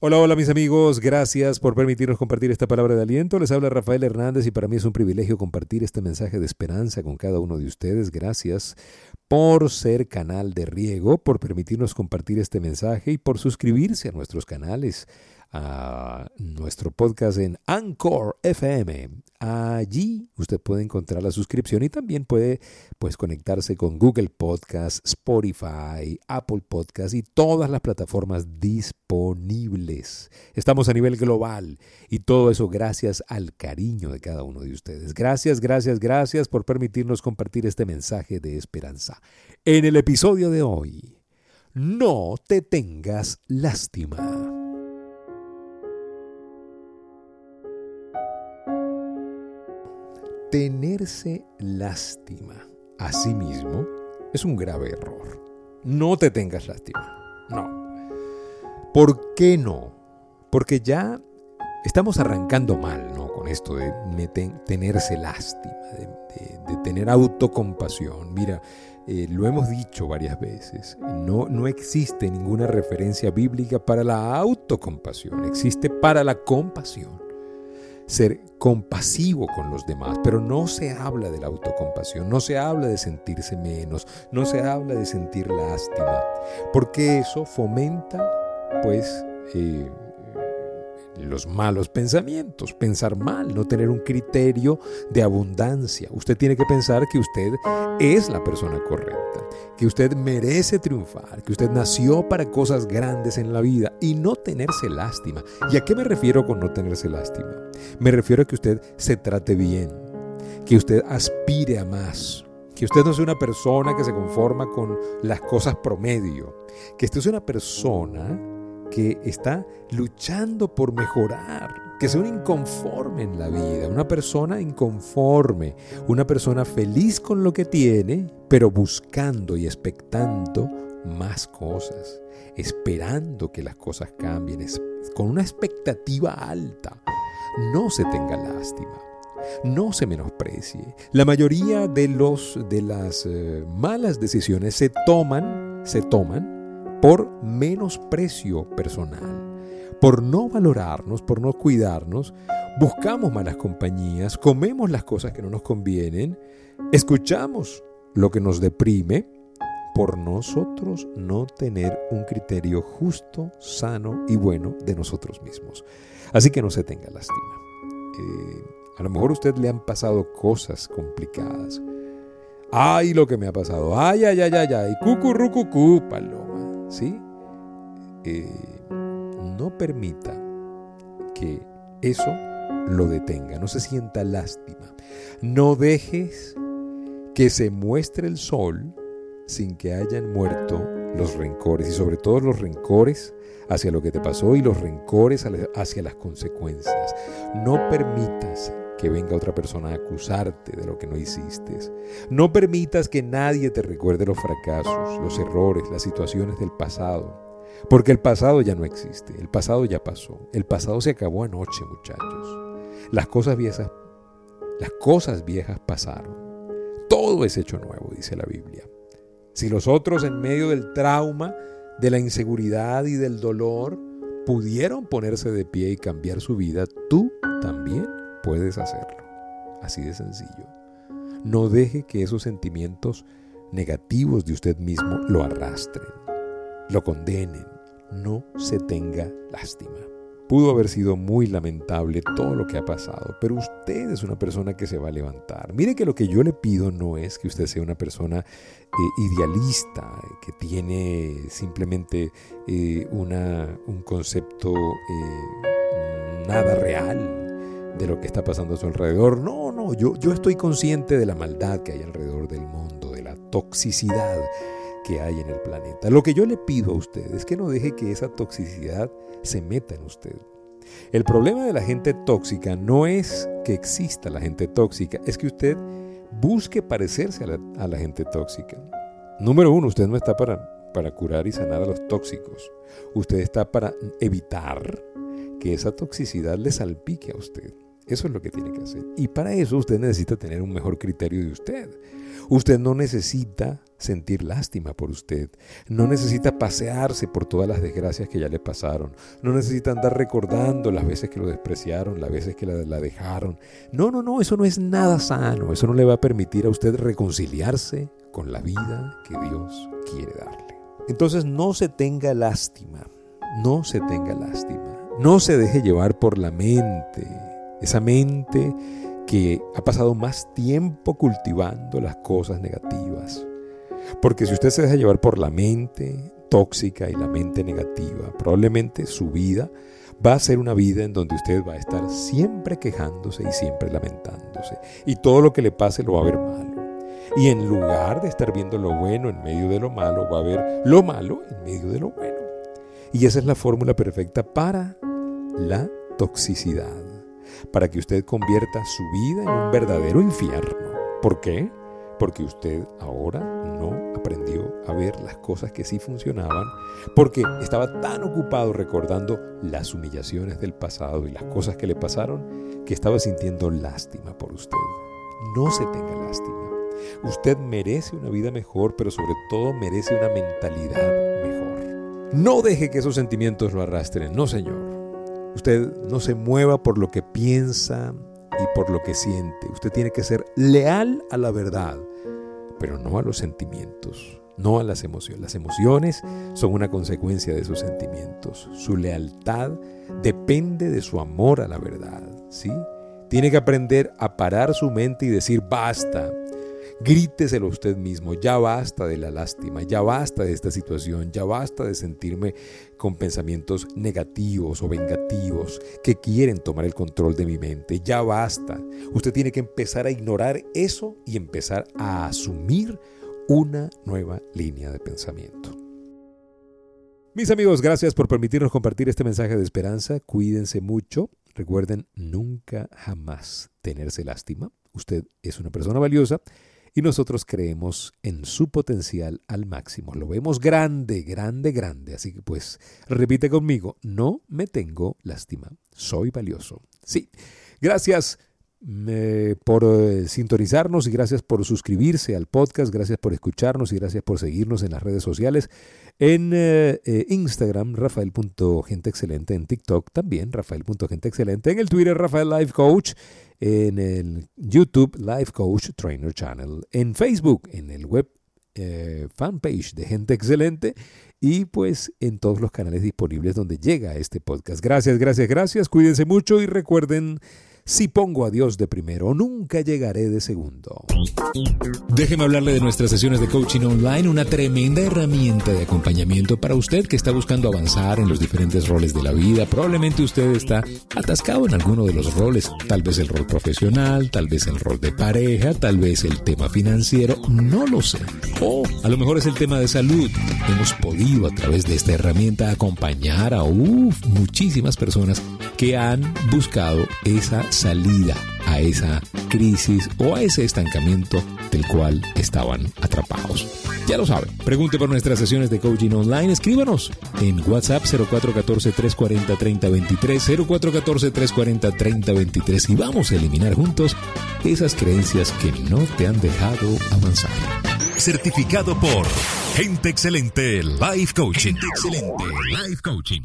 Hola, hola mis amigos, gracias por permitirnos compartir esta palabra de aliento. Les habla Rafael Hernández y para mí es un privilegio compartir este mensaje de esperanza con cada uno de ustedes. Gracias por ser canal de riego, por permitirnos compartir este mensaje y por suscribirse a nuestros canales a nuestro podcast en Anchor FM. Allí usted puede encontrar la suscripción y también puede pues, conectarse con Google Podcast, Spotify, Apple Podcast y todas las plataformas disponibles. Estamos a nivel global y todo eso gracias al cariño de cada uno de ustedes. Gracias, gracias, gracias por permitirnos compartir este mensaje de esperanza. En el episodio de hoy, no te tengas lástima. Tenerse lástima a sí mismo es un grave error. No te tengas lástima. No. ¿Por qué no? Porque ya estamos arrancando mal, ¿no? Con esto de tenerse lástima, de, tener autocompasión. Mira, eh, lo hemos dicho varias veces, no, no existe ninguna referencia bíblica para la autocompasión, existe para la compasión ser compasivo con los demás, pero no se habla de la autocompasión, no se habla de sentirse menos, no se habla de sentir lástima, porque eso fomenta pues eh, los malos pensamientos, pensar mal, no tener un criterio de abundancia. Usted tiene que pensar que usted es la persona correcta, que usted merece triunfar, que usted nació para cosas grandes en la vida y no tenerse lástima. ¿Y a qué me refiero con no tenerse lástima? Me refiero a que usted se trate bien, que usted aspire a más, que usted no sea una persona que se conforma con las cosas promedio, que usted es una persona que está luchando por mejorar, que sea un inconforme en la vida, una persona inconforme, una persona feliz con lo que tiene, pero buscando y expectando más cosas, esperando que las cosas cambien, con una expectativa alta. No se tenga lástima. No se menosprecie. La mayoría de, los, de las eh, malas decisiones se toman, se toman por menosprecio personal. Por no valorarnos, por no cuidarnos, buscamos malas compañías, comemos las cosas que no nos convienen, escuchamos lo que nos deprime, por nosotros no tener un criterio justo, sano y bueno de nosotros mismos. Así que no se tenga lástima. Eh, a lo mejor a usted le han pasado cosas complicadas. Ay, lo que me ha pasado. Ay, ay, ay, ay, ay. Cucurrucucú, paloma. ¿Sí? Eh, no permita que eso lo detenga, no se sienta lástima. No dejes que se muestre el sol sin que hayan muerto los rencores y sobre todo los rencores hacia lo que te pasó y los rencores hacia las consecuencias. No permitas que venga otra persona a acusarte de lo que no hiciste. No permitas que nadie te recuerde los fracasos, los errores, las situaciones del pasado. Porque el pasado ya no existe, el pasado ya pasó, el pasado se acabó anoche, muchachos. Las cosas viejas, las cosas viejas pasaron. Todo es hecho nuevo, dice la Biblia. Si los otros en medio del trauma, de la inseguridad y del dolor pudieron ponerse de pie y cambiar su vida, tú también puedes hacerlo. Así de sencillo. No deje que esos sentimientos negativos de usted mismo lo arrastren, lo condenen. No se tenga lástima. Pudo haber sido muy lamentable todo lo que ha pasado, pero usted es una persona que se va a levantar. Mire que lo que yo le pido no es que usted sea una persona eh, idealista, que tiene simplemente eh, una, un concepto eh, nada real de lo que está pasando a su alrededor. No, no, yo, yo estoy consciente de la maldad que hay alrededor del mundo, de la toxicidad que hay en el planeta. Lo que yo le pido a usted es que no deje que esa toxicidad se meta en usted. El problema de la gente tóxica no es que exista la gente tóxica, es que usted busque parecerse a la, a la gente tóxica. Número uno, usted no está para, para curar y sanar a los tóxicos. Usted está para evitar que esa toxicidad le salpique a usted. Eso es lo que tiene que hacer. Y para eso usted necesita tener un mejor criterio de usted. Usted no necesita sentir lástima por usted. No necesita pasearse por todas las desgracias que ya le pasaron. No necesita andar recordando las veces que lo despreciaron, las veces que la, la, dejaron. No, no, no, eso no es nada sano. Eso no le va a permitir a usted reconciliarse con la vida que Dios quiere darle. Entonces no se tenga lástima. No se tenga lástima. No se deje llevar por la mente. Esa mente que ha pasado más tiempo cultivando las cosas negativas. Porque si usted se deja llevar por la mente tóxica y la mente negativa, probablemente su vida va a ser una vida en donde usted va a estar siempre quejándose y siempre lamentándose. Y todo lo que le pase lo va a ver malo. Y en lugar de estar viendo lo bueno en medio de lo malo, va a ver lo malo en medio de lo bueno. Y esa es la fórmula perfecta para la toxicidad para que usted convierta su vida en un verdadero infierno. ¿Por qué? Porque usted ahora no aprendió a ver las cosas que sí funcionaban, porque estaba tan ocupado recordando las humillaciones del pasado y las cosas que le pasaron, que estaba sintiendo lástima por usted. No se tenga lástima. Usted merece una vida mejor, pero sobre todo merece una mentalidad mejor. No deje que esos sentimientos lo arrastren, no señor. Usted no se mueva por lo que piensa y por lo que siente. Usted tiene que ser leal a la verdad, pero no a los sentimientos, no a las emociones. Las emociones son una consecuencia de esos sentimientos. Su lealtad depende de su amor a la verdad, ¿sí? Tiene que aprender a parar su mente y decir basta. Gríteselo usted mismo, ya basta de la lástima, ya basta de esta situación, ya basta de sentirme con pensamientos negativos o vengativos que quieren tomar el control de mi mente, ya basta. Usted tiene que empezar a ignorar eso y empezar a asumir una nueva línea de pensamiento. Mis amigos, gracias por permitirnos compartir este mensaje de esperanza. Cuídense mucho. Recuerden nunca jamás tenerse lástima. Usted es una persona valiosa y nosotros creemos en su potencial al máximo. Lo vemos grande, grande, grande. Así que pues repite conmigo, no me tengo lástima, soy valioso. Sí, gracias por eh, sintonizarnos y gracias por suscribirse al podcast, gracias por escucharnos y gracias por seguirnos en las redes sociales. En eh, eh, Instagram, rafael.genteexcelente, en TikTok también, rafael.genteexcelente, en el Twitter, Rafael Life Coach, en el YouTube, Life Coach Trainer Channel, en Facebook, en el web fanpage de Gente Excelente y pues en todos los canales disponibles donde llega este podcast. Gracias, gracias, gracias. Cuídense mucho y recuerden si pongo a Dios de primero, nunca llegaré de segundo. Déjeme hablarle de nuestras sesiones de coaching online, una tremenda herramienta de acompañamiento para usted que está buscando avanzar en los diferentes roles de la vida. Probablemente usted está atascado en alguno de los roles, tal vez el rol profesional, tal vez el rol de pareja, tal vez el tema financiero, no lo sé. O a lo mejor es el tema de salud. Hemos podido a través de esta herramienta acompañar a muchísimas personas que han buscado esa salida a esa crisis o a ese estancamiento del cual estaban atrapados. Ya lo saben, pregunte por nuestras sesiones de coaching online, escríbanos en WhatsApp 0414-340-3023, 0414-340-3023 y vamos a eliminar juntos esas creencias que no te han dejado avanzar. Certificado por Gente Excelente Life Coaching. Gente Excelente Life Coaching.